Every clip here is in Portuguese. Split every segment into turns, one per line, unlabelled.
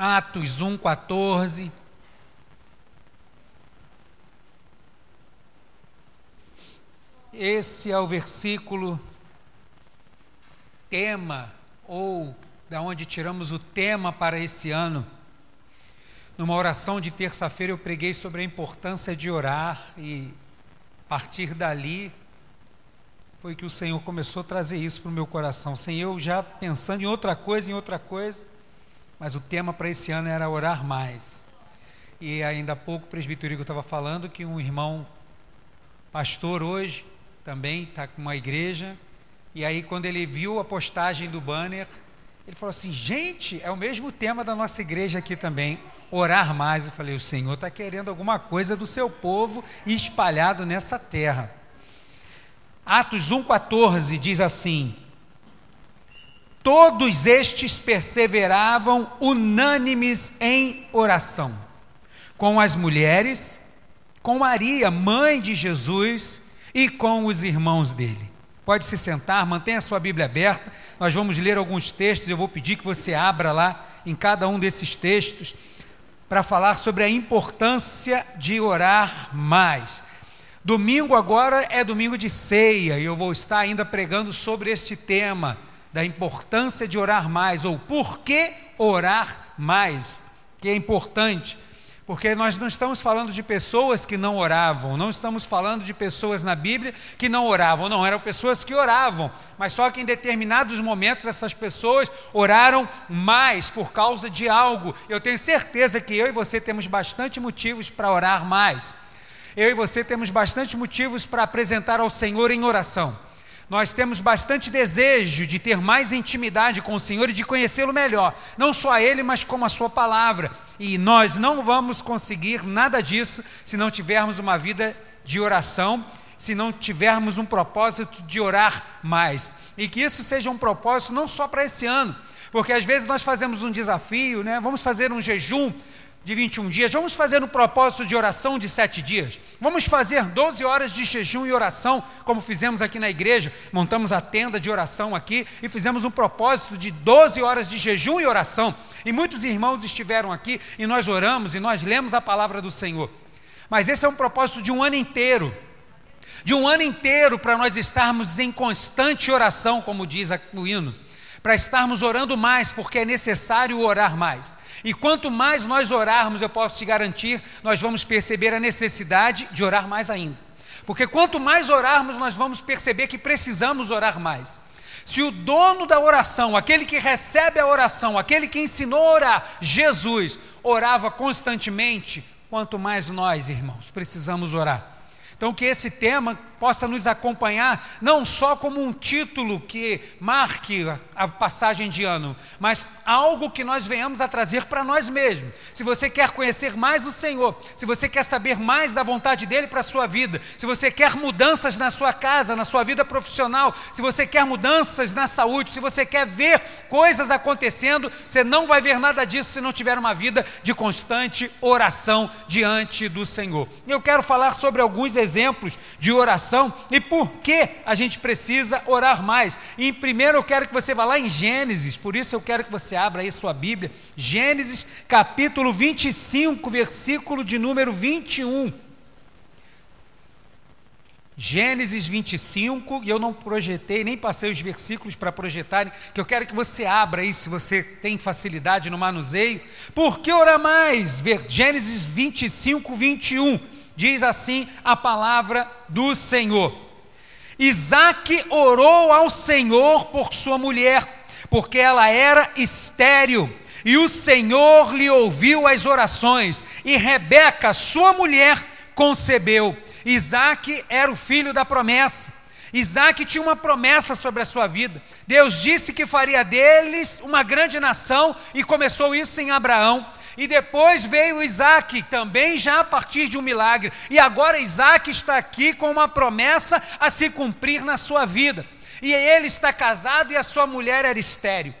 Atos 1, 14. Esse é o versículo tema, ou da onde tiramos o tema para esse ano. Numa oração de terça-feira eu preguei sobre a importância de orar e a partir dali foi que o Senhor começou a trazer isso para o meu coração, sem eu já pensando em outra coisa, em outra coisa, mas o tema para esse ano era orar mais. E ainda há pouco o presbítero Igor estava falando que um irmão pastor hoje também está com uma igreja, e aí quando ele viu a postagem do banner, ele falou assim: gente, é o mesmo tema da nossa igreja aqui também, orar mais. Eu falei: o Senhor está querendo alguma coisa do seu povo espalhado nessa terra. Atos 1,14 diz assim: Todos estes perseveravam unânimes em oração, com as mulheres, com Maria, mãe de Jesus, e com os irmãos dele. Pode se sentar, mantenha a sua Bíblia aberta. Nós vamos ler alguns textos. Eu vou pedir que você abra lá em cada um desses textos para falar sobre a importância de orar mais. Domingo agora é domingo de ceia e eu vou estar ainda pregando sobre este tema da importância de orar mais ou por que orar mais, que é importante. Porque nós não estamos falando de pessoas que não oravam, não estamos falando de pessoas na Bíblia que não oravam, não, eram pessoas que oravam, mas só que em determinados momentos essas pessoas oraram mais por causa de algo. Eu tenho certeza que eu e você temos bastante motivos para orar mais. Eu e você temos bastante motivos para apresentar ao Senhor em oração. Nós temos bastante desejo de ter mais intimidade com o Senhor e de conhecê-lo melhor, não só a Ele, mas como a Sua palavra. E nós não vamos conseguir nada disso se não tivermos uma vida de oração, se não tivermos um propósito de orar mais. E que isso seja um propósito não só para esse ano, porque às vezes nós fazemos um desafio, né? vamos fazer um jejum, de 21 dias, vamos fazer um propósito de oração de sete dias. Vamos fazer 12 horas de jejum e oração, como fizemos aqui na igreja. Montamos a tenda de oração aqui e fizemos um propósito de 12 horas de jejum e oração. E muitos irmãos estiveram aqui e nós oramos e nós lemos a palavra do Senhor. Mas esse é um propósito de um ano inteiro. De um ano inteiro para nós estarmos em constante oração, como diz o hino. Para estarmos orando mais, porque é necessário orar mais. E quanto mais nós orarmos, eu posso te garantir, nós vamos perceber a necessidade de orar mais ainda. Porque quanto mais orarmos, nós vamos perceber que precisamos orar mais. Se o dono da oração, aquele que recebe a oração, aquele que ensinou a orar, Jesus, orava constantemente, quanto mais nós, irmãos, precisamos orar. Então, que esse tema possa nos acompanhar, não só como um título que marque a passagem de ano, mas algo que nós venhamos a trazer para nós mesmos. Se você quer conhecer mais o Senhor, se você quer saber mais da vontade dele para a sua vida, se você quer mudanças na sua casa, na sua vida profissional, se você quer mudanças na saúde, se você quer ver coisas acontecendo, você não vai ver nada disso se não tiver uma vida de constante oração diante do Senhor. Eu quero falar sobre alguns exemplos de oração oração e por que a gente precisa orar mais. E primeiro eu quero que você vá lá em Gênesis, por isso eu quero que você abra aí sua Bíblia, Gênesis capítulo 25, versículo de número 21. Gênesis 25, e eu não projetei, nem passei os versículos para projetarem, que eu quero que você abra aí, se você tem facilidade no manuseio. Por que orar mais? Gênesis 25, 21 diz assim a palavra do Senhor. Isaac orou ao Senhor por sua mulher, porque ela era estéril, e o Senhor lhe ouviu as orações, e Rebeca, sua mulher, concebeu. Isaac era o filho da promessa. Isaac tinha uma promessa sobre a sua vida. Deus disse que faria deles uma grande nação, e começou isso em Abraão. E depois veio Isaac, também já a partir de um milagre. E agora Isaac está aqui com uma promessa a se cumprir na sua vida. E ele está casado e a sua mulher era estéril.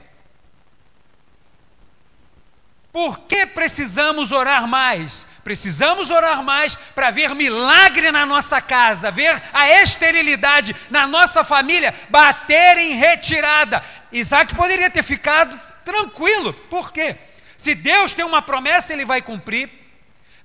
Por que precisamos orar mais? Precisamos orar mais para ver milagre na nossa casa, ver a esterilidade na nossa família bater em retirada. Isaac poderia ter ficado tranquilo, por quê? Se Deus tem uma promessa, Ele vai cumprir.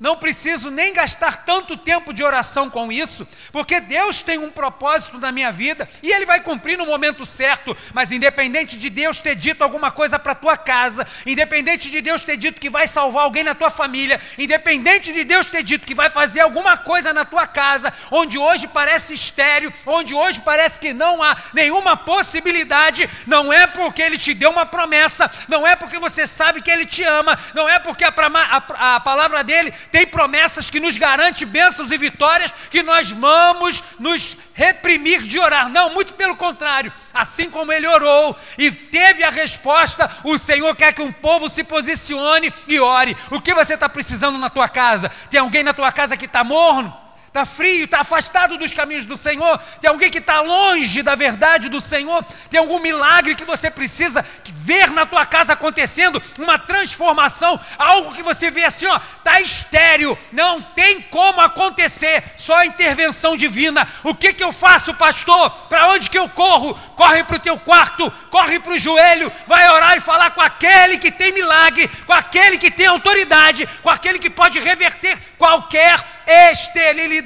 Não preciso nem gastar tanto tempo de oração com isso, porque Deus tem um propósito na minha vida e Ele vai cumprir no momento certo. Mas independente de Deus ter dito alguma coisa para tua casa, independente de Deus ter dito que vai salvar alguém na tua família, independente de Deus ter dito que vai fazer alguma coisa na tua casa, onde hoje parece estéreo, onde hoje parece que não há nenhuma possibilidade, não é porque Ele te deu uma promessa, não é porque você sabe que Ele te ama, não é porque a, a, a palavra dele tem promessas que nos garante bênçãos e vitórias, que nós vamos nos reprimir de orar. Não, muito pelo contrário. Assim como ele orou e teve a resposta, o Senhor quer que um povo se posicione e ore. O que você está precisando na tua casa? Tem alguém na tua casa que está morno? Está frio, está afastado dos caminhos do Senhor, tem alguém que está longe da verdade do Senhor, tem algum milagre que você precisa ver na tua casa acontecendo, uma transformação, algo que você vê assim, ó, está estéreo, não tem como acontecer, só a intervenção divina. O que, que eu faço, pastor? Para onde que eu corro? Corre para o teu quarto, corre para o joelho, vai orar e falar com aquele que tem milagre, com aquele que tem autoridade, com aquele que pode reverter qualquer esterilidade.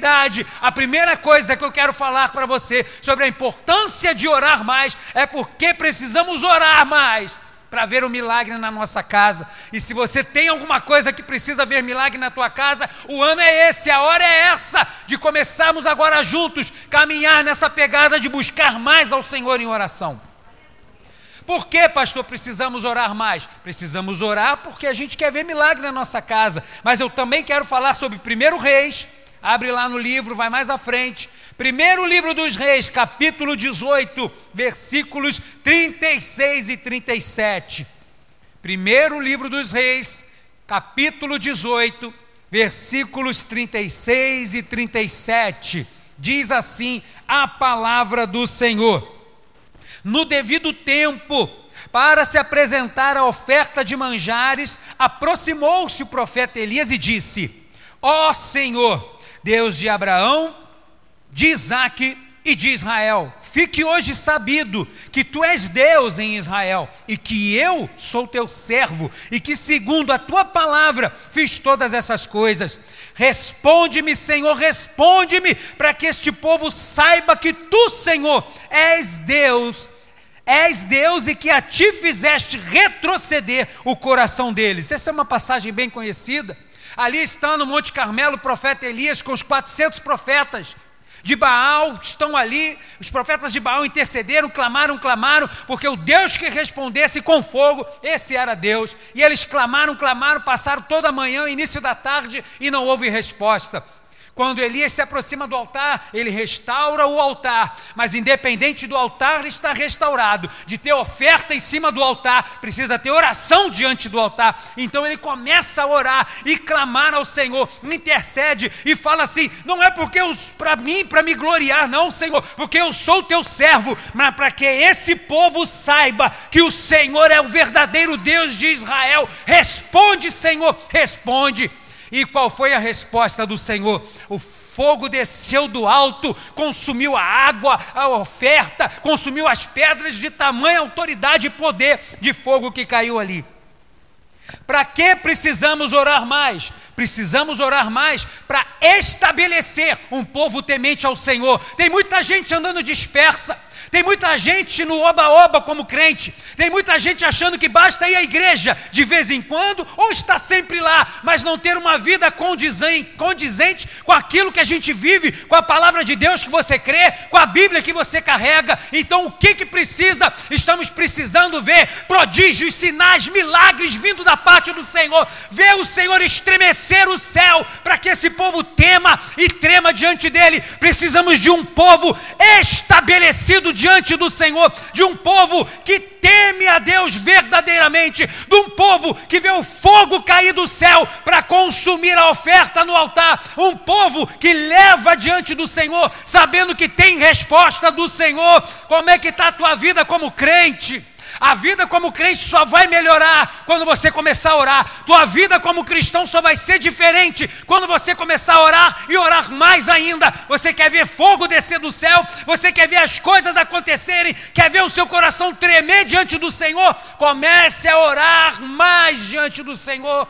A primeira coisa que eu quero falar para você sobre a importância de orar mais é porque precisamos orar mais para ver o milagre na nossa casa. E se você tem alguma coisa que precisa ver milagre na tua casa, o ano é esse, a hora é essa de começarmos agora juntos caminhar nessa pegada de buscar mais ao Senhor em oração. Por que, pastor, precisamos orar mais? Precisamos orar porque a gente quer ver milagre na nossa casa. Mas eu também quero falar sobre primeiro Reis. Abre lá no livro, vai mais à frente. Primeiro livro dos Reis, capítulo 18, versículos 36 e 37. Primeiro livro dos Reis, capítulo 18, versículos 36 e 37. Diz assim a palavra do Senhor no devido tempo, para se apresentar a oferta de manjares, aproximou-se o profeta Elias e disse: Ó oh Senhor, Deus de Abraão, de Isaque e de Israel, fique hoje sabido que tu és Deus em Israel e que eu sou teu servo e que, segundo a tua palavra, fiz todas essas coisas. Responde-me, Senhor, responde-me, para que este povo saiba que tu, Senhor, és Deus és Deus e que a ti fizeste retroceder o coração deles. Essa é uma passagem bem conhecida. Ali está no Monte Carmelo o profeta Elias com os 400 profetas de Baal estão ali. Os profetas de Baal intercederam, clamaram, clamaram, porque o Deus que respondesse com fogo, esse era Deus. E eles clamaram, clamaram, passaram toda a manhã, início da tarde e não houve resposta. Quando Elias se aproxima do altar, ele restaura o altar, mas independente do altar estar restaurado, de ter oferta em cima do altar, precisa ter oração diante do altar. Então ele começa a orar e clamar ao Senhor, intercede e fala assim: não é porque para mim, para me gloriar, não, Senhor, porque eu sou teu servo, mas para que esse povo saiba que o Senhor é o verdadeiro Deus de Israel. Responde, Senhor, responde. E qual foi a resposta do Senhor? O fogo desceu do alto, consumiu a água, a oferta, consumiu as pedras de tamanha autoridade e poder de fogo que caiu ali. Para que precisamos orar mais? Precisamos orar mais para estabelecer um povo temente ao Senhor. Tem muita gente andando dispersa, tem muita gente no oba-oba como crente, tem muita gente achando que basta ir à igreja de vez em quando ou está sempre lá, mas não ter uma vida condizente, condizente com aquilo que a gente vive, com a palavra de Deus que você crê, com a Bíblia que você carrega. Então, o que que precisa? Estamos precisando ver prodígios, sinais, milagres vindo da parte do Senhor, ver o Senhor estremecer o céu para que esse povo tema e trema diante dele. Precisamos de um povo estabelecido diante do Senhor, de um povo que teme a Deus verdadeiramente, de um povo que vê o fogo cair do céu para consumir a oferta no altar, um povo que leva diante do Senhor, sabendo que tem resposta do Senhor. Como é que está a tua vida como crente? A vida como crente só vai melhorar quando você começar a orar. Tua vida como cristão só vai ser diferente quando você começar a orar e orar mais ainda. Você quer ver fogo descer do céu? Você quer ver as coisas acontecerem? Quer ver o seu coração tremer diante do Senhor? Comece a orar mais diante do Senhor.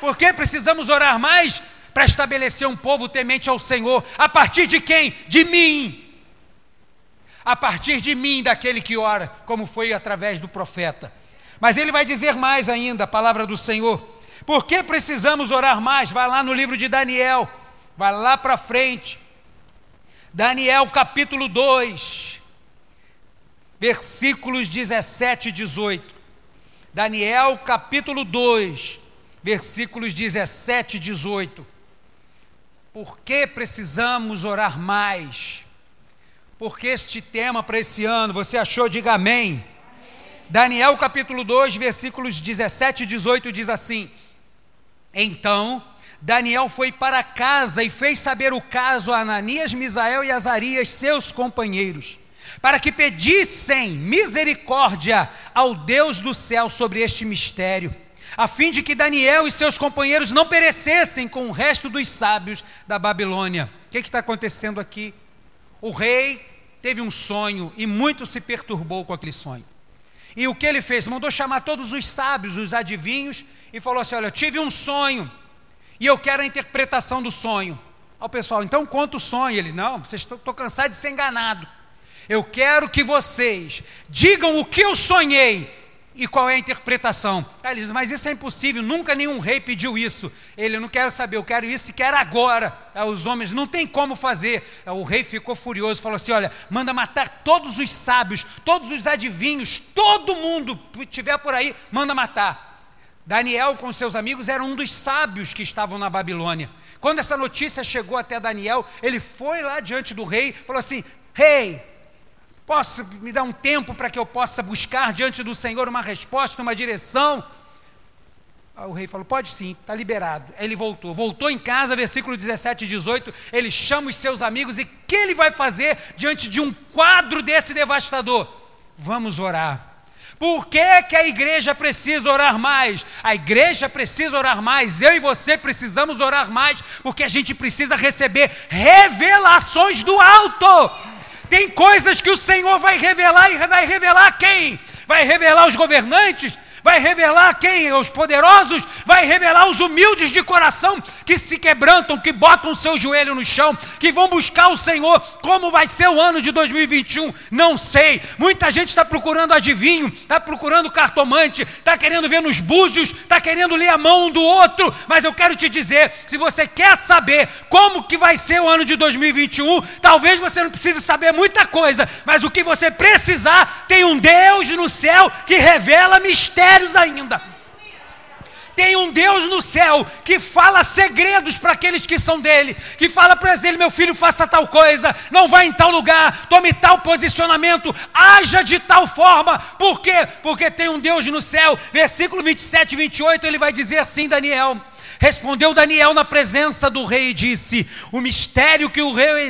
Por que precisamos orar mais? Para estabelecer um povo temente ao Senhor. A partir de quem? De mim. A partir de mim, daquele que ora, como foi através do profeta. Mas ele vai dizer mais ainda, a palavra do Senhor. Por que precisamos orar mais? Vai lá no livro de Daniel, vai lá para frente. Daniel capítulo 2, versículos 17 e 18. Daniel capítulo 2, versículos 17 e 18. Por que precisamos orar mais? Porque este tema para esse ano, você achou? Diga amém. Daniel capítulo 2, versículos 17 e 18 diz assim: Então Daniel foi para casa e fez saber o caso a Ananias, Misael e Azarias, seus companheiros, para que pedissem misericórdia ao Deus do céu sobre este mistério a fim de que Daniel e seus companheiros não perecessem com o resto dos sábios da Babilônia. O que está acontecendo aqui? O rei teve um sonho e muito se perturbou com aquele sonho. E o que ele fez? Mandou chamar todos os sábios, os adivinhos, e falou assim: Olha, eu tive um sonho e eu quero a interpretação do sonho. Ao pessoal, então conta o sonho. Ele, não, vocês estou cansado de ser enganado. Eu quero que vocês digam o que eu sonhei e qual é a interpretação? Aí ele diz, mas isso é impossível, nunca nenhum rei pediu isso. Ele, não quero saber, eu quero isso e quero agora. Aí os homens, não tem como fazer. Aí o rei ficou furioso, falou assim: olha, manda matar todos os sábios, todos os adivinhos, todo mundo que estiver por aí, manda matar. Daniel, com seus amigos, era um dos sábios que estavam na Babilônia. Quando essa notícia chegou até Daniel, ele foi lá diante do rei, falou assim: Rei, Posso me dar um tempo para que eu possa buscar diante do Senhor uma resposta, uma direção? Aí o rei falou: Pode sim, está liberado. Aí ele voltou. Voltou em casa, versículo 17 e 18. Ele chama os seus amigos e que ele vai fazer diante de um quadro desse devastador? Vamos orar. Por que, que a igreja precisa orar mais? A igreja precisa orar mais, eu e você precisamos orar mais, porque a gente precisa receber revelações do alto. Tem coisas que o Senhor vai revelar e vai revelar quem? Vai revelar os governantes, vai revelar quem? Os poderosos, vai revelar os humildes de coração que se quebrantam, que botam o seu joelho no chão, que vão buscar o Senhor. Como vai ser o ano de 2021? Não sei. Muita gente está procurando adivinho, está procurando cartomante, está querendo ver nos búzios, está querendo ler a mão um do outro. Mas eu quero te dizer, se você quer saber como que vai ser o ano de 2021, talvez você não precise saber muita coisa, mas o que você precisar, tem um Deus no céu que revela mistérios mistérios ainda. Tem um Deus no céu que fala segredos para aqueles que são dele, que fala para ele: meu filho, faça tal coisa, não vá em tal lugar, tome tal posicionamento, haja de tal forma. Por quê? Porque tem um Deus no céu. Versículo 27 e 28, ele vai dizer assim: Daniel. Respondeu Daniel na presença do rei e disse: O mistério que o rei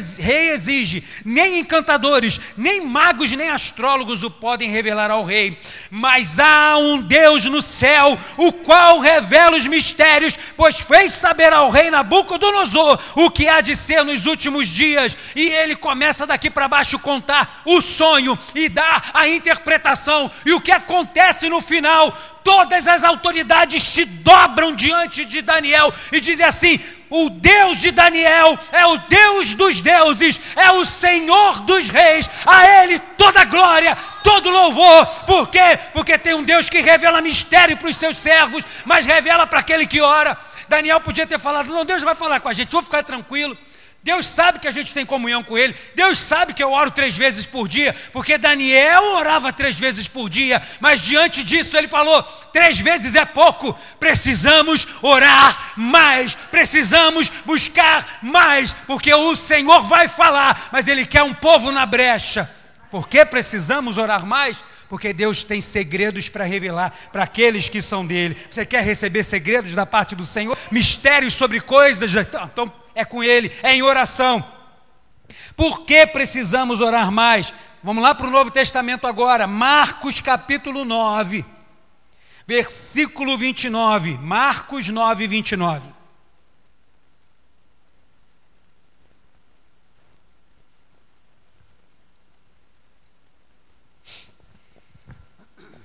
exige, nem encantadores, nem magos, nem astrólogos o podem revelar ao rei. Mas há um Deus no céu, o qual revela os mistérios, pois fez saber ao rei Nabucodonosor o que há de ser nos últimos dias. E ele começa daqui para baixo contar o sonho e dar a interpretação e o que acontece no final todas as autoridades se dobram diante de Daniel e dizem assim: o Deus de Daniel é o Deus dos deuses, é o Senhor dos reis, a Ele toda glória, todo louvor. Por quê? Porque tem um Deus que revela mistério para os seus servos, mas revela para aquele que ora. Daniel podia ter falado: não, Deus vai falar com a gente, vou ficar tranquilo. Deus sabe que a gente tem comunhão com Ele. Deus sabe que eu oro três vezes por dia, porque Daniel orava três vezes por dia, mas diante disso ele falou: três vezes é pouco, precisamos orar mais, precisamos buscar mais, porque o Senhor vai falar, mas Ele quer um povo na brecha. Por que precisamos orar mais? Porque Deus tem segredos para revelar para aqueles que são dele. Você quer receber segredos da parte do Senhor? Mistérios sobre coisas? Então é com Ele, é em oração. Por que precisamos orar mais? Vamos lá para o Novo Testamento agora, Marcos capítulo 9, versículo 29. Marcos 9, 29.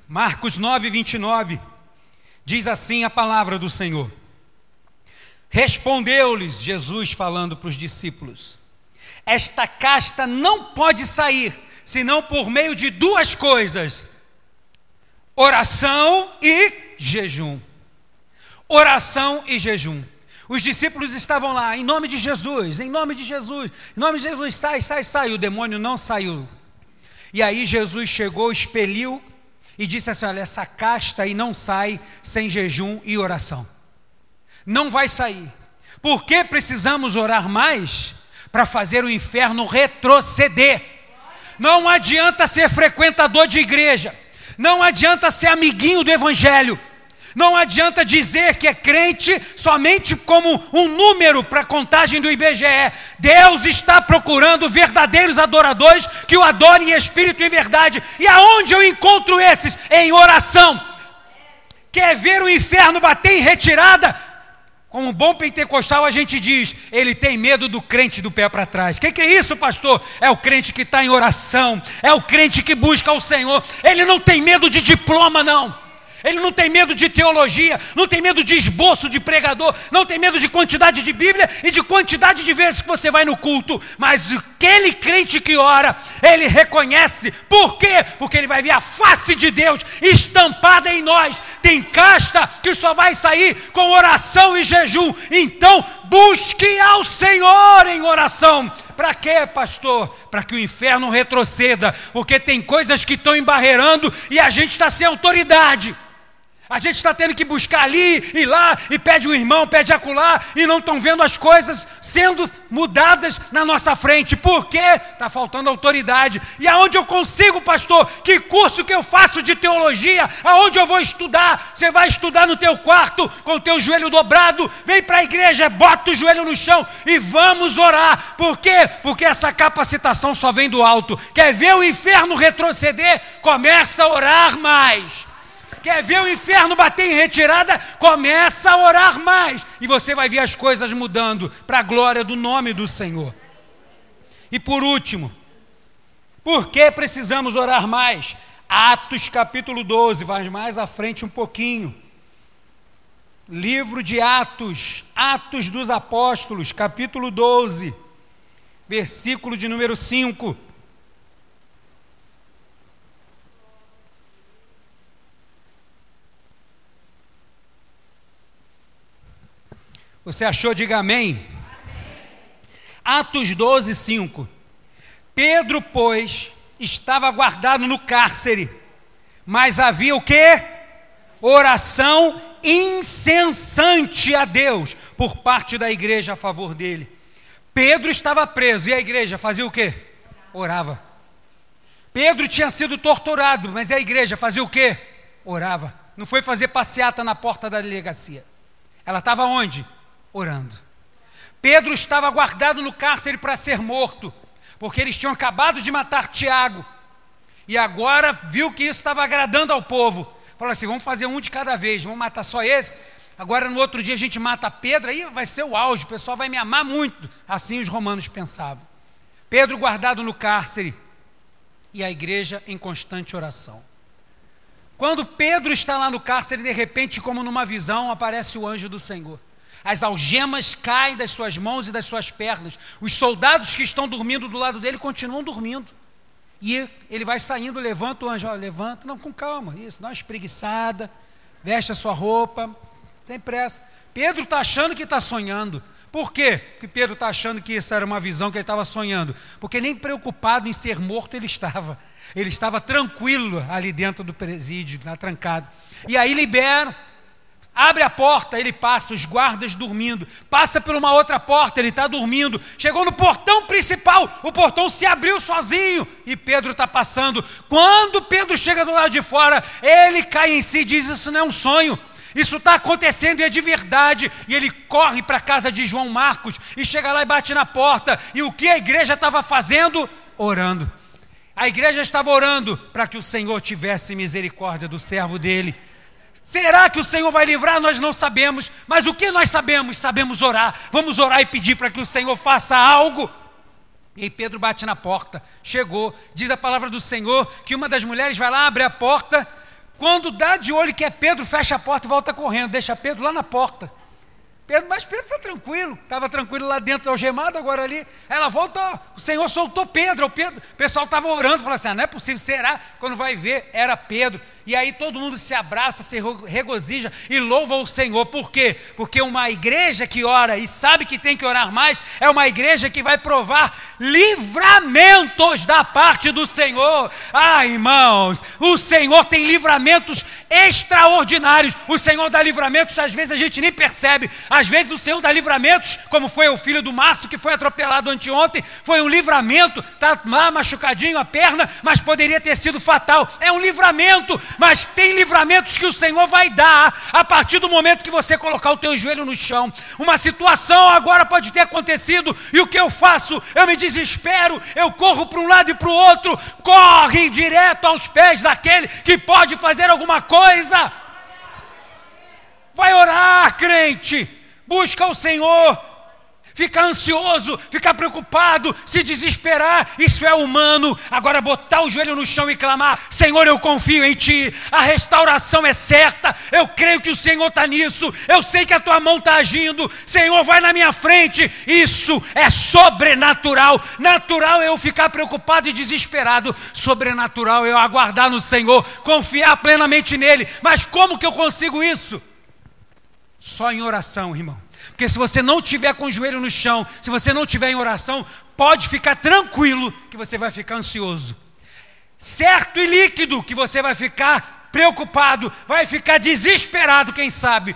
Marcos 9, 29 Diz assim a palavra do Senhor. Respondeu-lhes Jesus, falando para os discípulos: Esta casta não pode sair senão por meio de duas coisas: oração e jejum. Oração e jejum. Os discípulos estavam lá, em nome de Jesus, em nome de Jesus, em nome de Jesus, sai, sai, sai. O demônio não saiu. E aí Jesus chegou, expeliu e disse assim: Olha, essa casta aí não sai sem jejum e oração. Não vai sair. Por que precisamos orar mais? Para fazer o inferno retroceder. Não adianta ser frequentador de igreja, não adianta ser amiguinho do Evangelho, não adianta dizer que é crente somente como um número para a contagem do IBGE. Deus está procurando verdadeiros adoradores que o adorem em espírito e verdade. E aonde eu encontro esses? Em oração. Quer ver o inferno bater em retirada? Como um bom pentecostal, a gente diz: ele tem medo do crente do pé para trás. O que, que, é isso, pastor? É o crente que está em oração, é o crente que busca o Senhor. Ele não tem medo de diploma, não. Ele não tem medo de teologia, não tem medo de esboço de pregador, não tem medo de quantidade de Bíblia e de quantidade de vezes que você vai no culto. Mas aquele crente que ora, ele reconhece. Por quê? Porque ele vai ver a face de Deus estampada em nós. Tem casta que só vai sair com oração e jejum. Então, busque ao Senhor em oração. Para quê, pastor? Para que o inferno retroceda, porque tem coisas que estão embarreirando e a gente está sem autoridade. A gente está tendo que buscar ali e lá, e pede um irmão, pede acolá, e não estão vendo as coisas sendo mudadas na nossa frente. Por quê? Está faltando autoridade. E aonde eu consigo, pastor? Que curso que eu faço de teologia? Aonde eu vou estudar? Você vai estudar no teu quarto, com o teu joelho dobrado, vem para a igreja, bota o joelho no chão e vamos orar. Por quê? Porque essa capacitação só vem do alto. Quer ver o inferno retroceder? Começa a orar mais. Quer ver o inferno bater em retirada? Começa a orar mais. E você vai ver as coisas mudando para a glória do nome do Senhor. E por último, por que precisamos orar mais? Atos capítulo 12, vai mais à frente um pouquinho. Livro de Atos, Atos dos Apóstolos, capítulo 12, versículo de número 5. Você achou? Diga amém. Atos 12, 5. Pedro, pois, estava guardado no cárcere, mas havia o que? Oração incessante a Deus por parte da igreja a favor dele. Pedro estava preso e a igreja fazia o que? Orava. Pedro tinha sido torturado, mas a igreja fazia o que? Orava. Não foi fazer passeata na porta da delegacia. Ela estava onde? Orando. Pedro estava guardado no cárcere para ser morto, porque eles tinham acabado de matar Tiago. E agora viu que isso estava agradando ao povo. Falou assim: vamos fazer um de cada vez, vamos matar só esse. Agora no outro dia a gente mata Pedro, aí vai ser o auge, o pessoal vai me amar muito. Assim os romanos pensavam. Pedro guardado no cárcere e a igreja em constante oração. Quando Pedro está lá no cárcere, de repente, como numa visão, aparece o anjo do Senhor as algemas caem das suas mãos e das suas pernas. Os soldados que estão dormindo do lado dele continuam dormindo. E ele vai saindo, levanta o anjo, ó, levanta, não, com calma, isso, dá uma espreguiçada, veste a sua roupa, tem pressa. Pedro está achando que está sonhando. Por quê? Porque Pedro está achando que isso era uma visão que ele estava sonhando. Porque nem preocupado em ser morto ele estava. Ele estava tranquilo ali dentro do presídio, lá trancado. E aí liberam. Abre a porta, ele passa, os guardas dormindo. Passa por uma outra porta, ele está dormindo. Chegou no portão principal, o portão se abriu sozinho e Pedro está passando. Quando Pedro chega do lado de fora, ele cai em si e diz: Isso não é um sonho. Isso está acontecendo e é de verdade. E ele corre para a casa de João Marcos e chega lá e bate na porta. E o que a igreja estava fazendo? Orando. A igreja estava orando para que o Senhor tivesse misericórdia do servo dele. Será que o Senhor vai livrar? Nós não sabemos, mas o que nós sabemos? Sabemos orar. Vamos orar e pedir para que o Senhor faça algo. E Pedro bate na porta, chegou, diz a palavra do Senhor que uma das mulheres vai lá, abre a porta. Quando dá de olho que é Pedro, fecha a porta e volta correndo, deixa Pedro lá na porta. Pedro, mas Pedro está tranquilo, estava tranquilo lá dentro, algemado, agora ali. Ela volta, ó, o Senhor soltou Pedro, o, Pedro, o pessoal estava orando, falou assim: ah, não é possível, será? Quando vai ver, era Pedro. E aí todo mundo se abraça, se regozija e louva o Senhor. Por quê? Porque uma igreja que ora e sabe que tem que orar mais, é uma igreja que vai provar livramentos da parte do Senhor. Ah, irmãos, o Senhor tem livramentos extraordinários. O Senhor dá livramentos, às vezes a gente nem percebe. Às vezes o Senhor dá livramentos, como foi o filho do Márcio que foi atropelado anteontem, foi um livramento, está lá machucadinho a perna, mas poderia ter sido fatal. É um livramento mas tem livramentos que o Senhor vai dar a partir do momento que você colocar o teu joelho no chão. Uma situação agora pode ter acontecido e o que eu faço? Eu me desespero, eu corro para um lado e para o outro, corre direto aos pés daquele que pode fazer alguma coisa. Vai orar, crente. Busca o Senhor, ficar ansioso, ficar preocupado, se desesperar, isso é humano. Agora, botar o joelho no chão e clamar: Senhor, eu confio em Ti, a restauração é certa, eu creio que o Senhor está nisso, eu sei que a Tua mão está agindo, Senhor, vai na minha frente. Isso é sobrenatural. Natural é eu ficar preocupado e desesperado, sobrenatural é eu aguardar no Senhor, confiar plenamente nele. Mas como que eu consigo isso? Só em oração, irmão. Porque se você não tiver com o joelho no chão, se você não tiver em oração, pode ficar tranquilo que você vai ficar ansioso. Certo e líquido que você vai ficar preocupado, vai ficar desesperado, quem sabe,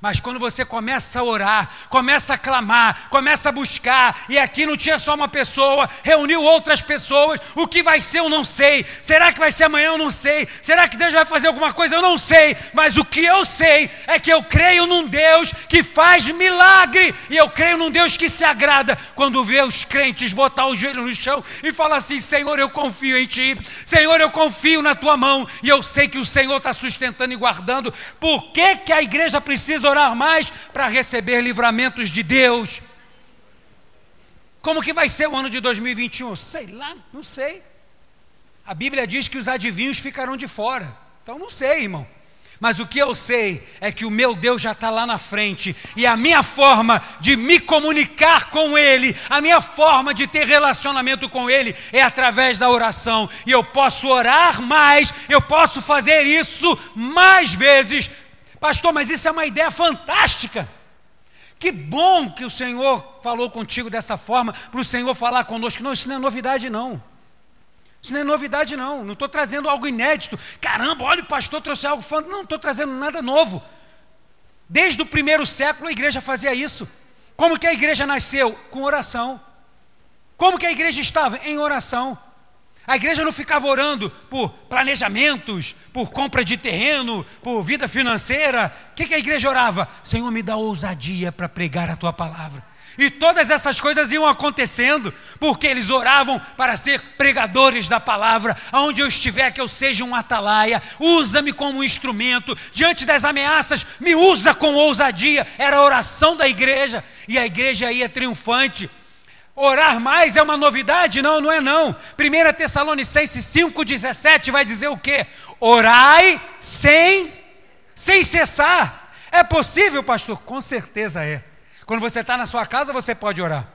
mas quando você começa a orar, começa a clamar, começa a buscar, e aqui não tinha só uma pessoa, reuniu outras pessoas, o que vai ser eu não sei, será que vai ser amanhã eu não sei, será que Deus vai fazer alguma coisa eu não sei, mas o que eu sei é que eu creio num Deus que faz milagre, e eu creio num Deus que se agrada. Quando vê os crentes botar o joelho no chão e falar assim: Senhor, eu confio em Ti, Senhor, eu confio na Tua mão, e eu sei que o Senhor está sustentando e guardando, por que, que a igreja precisa orar mais para receber livramentos de Deus. Como que vai ser o ano de 2021? Sei lá, não sei. A Bíblia diz que os adivinhos ficarão de fora. Então não sei, irmão. Mas o que eu sei é que o meu Deus já está lá na frente, e a minha forma de me comunicar com Ele, a minha forma de ter relacionamento com Ele é através da oração, e eu posso orar mais, eu posso fazer isso mais vezes Pastor, mas isso é uma ideia fantástica. Que bom que o Senhor falou contigo dessa forma, para o Senhor falar conosco. Não, isso não é novidade, não. Isso não é novidade, não. Não estou trazendo algo inédito. Caramba, olha, o pastor trouxe algo falando. Não, não estou trazendo nada novo. Desde o primeiro século a igreja fazia isso. Como que a igreja nasceu? Com oração. Como que a igreja estava? Em oração. A igreja não ficava orando por planejamentos, por compra de terreno, por vida financeira. O que, que a igreja orava? Senhor, me dá ousadia para pregar a tua palavra. E todas essas coisas iam acontecendo, porque eles oravam para ser pregadores da palavra. Aonde eu estiver, que eu seja um atalaia, usa-me como um instrumento. Diante das ameaças, me usa com ousadia. Era a oração da igreja, e a igreja ia triunfante. Orar mais é uma novidade? Não, não é não. 1 Tessalonicenses 5,17 vai dizer o quê? Orai sem, sem cessar. É possível, pastor? Com certeza é. Quando você está na sua casa, você pode orar.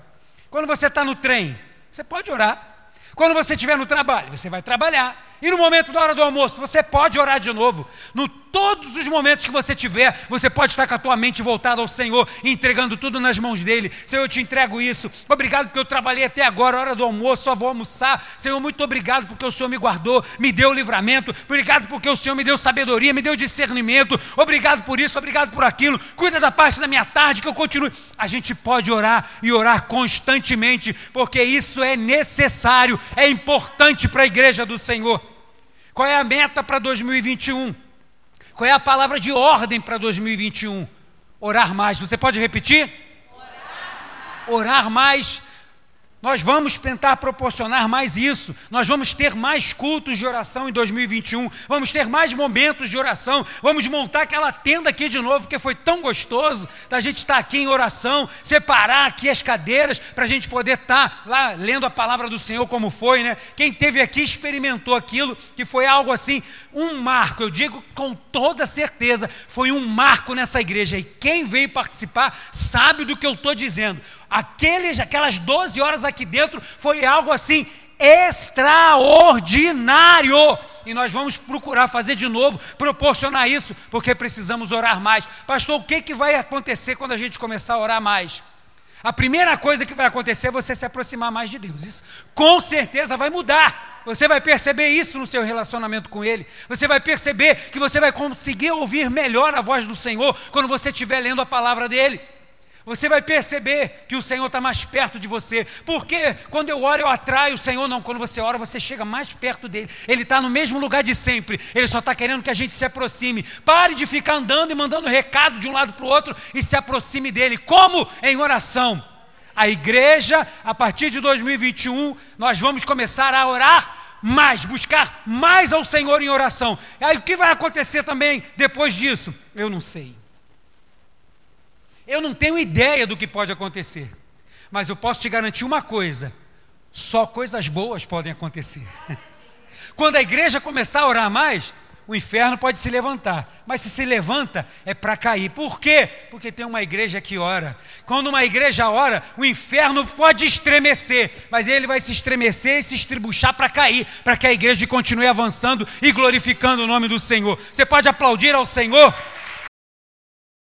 Quando você está no trem, você pode orar. Quando você estiver no trabalho, você vai trabalhar. E no momento da hora do almoço, você pode orar de novo. No todos os momentos que você tiver, você pode estar com a tua mente voltada ao Senhor, entregando tudo nas mãos dele. Senhor, eu te entrego isso. Obrigado porque eu trabalhei até agora, hora do almoço, só vou almoçar. Senhor, muito obrigado porque o Senhor me guardou, me deu livramento. Obrigado porque o Senhor me deu sabedoria, me deu discernimento. Obrigado por isso, obrigado por aquilo. Cuida da parte da minha tarde que eu continue. A gente pode orar e orar constantemente, porque isso é necessário, é importante para a igreja do Senhor. Qual é a meta para 2021? Qual é a palavra de ordem para 2021? Orar mais. Você pode repetir? Orar mais. Orar mais. Nós vamos tentar proporcionar mais isso. Nós vamos ter mais cultos de oração em 2021. Vamos ter mais momentos de oração. Vamos montar aquela tenda aqui de novo, porque foi tão gostoso da gente estar aqui em oração, separar aqui as cadeiras para a gente poder estar lá lendo a palavra do Senhor como foi, né? Quem teve aqui experimentou aquilo, que foi algo assim, um marco. Eu digo com toda certeza, foi um marco nessa igreja. E quem veio participar sabe do que eu estou dizendo aqueles, aquelas 12 horas aqui dentro foi algo assim extraordinário. E nós vamos procurar fazer de novo, proporcionar isso, porque precisamos orar mais. Pastor, o que, que vai acontecer quando a gente começar a orar mais? A primeira coisa que vai acontecer é você se aproximar mais de Deus. Isso com certeza vai mudar. Você vai perceber isso no seu relacionamento com Ele. Você vai perceber que você vai conseguir ouvir melhor a voz do Senhor quando você estiver lendo a palavra dEle. Você vai perceber que o Senhor está mais perto de você. Porque quando eu oro, eu atraio o Senhor. Não, quando você ora, você chega mais perto dele. Ele está no mesmo lugar de sempre. Ele só está querendo que a gente se aproxime. Pare de ficar andando e mandando recado de um lado para o outro e se aproxime dele. Como? Em oração. A igreja, a partir de 2021, nós vamos começar a orar mais, buscar mais ao Senhor em oração. Aí o que vai acontecer também depois disso? Eu não sei. Eu não tenho ideia do que pode acontecer, mas eu posso te garantir uma coisa: só coisas boas podem acontecer. Quando a igreja começar a orar mais, o inferno pode se levantar, mas se se levanta é para cair. Por quê? Porque tem uma igreja que ora. Quando uma igreja ora, o inferno pode estremecer, mas ele vai se estremecer e se estribuchar para cair, para que a igreja continue avançando e glorificando o nome do Senhor. Você pode aplaudir ao Senhor?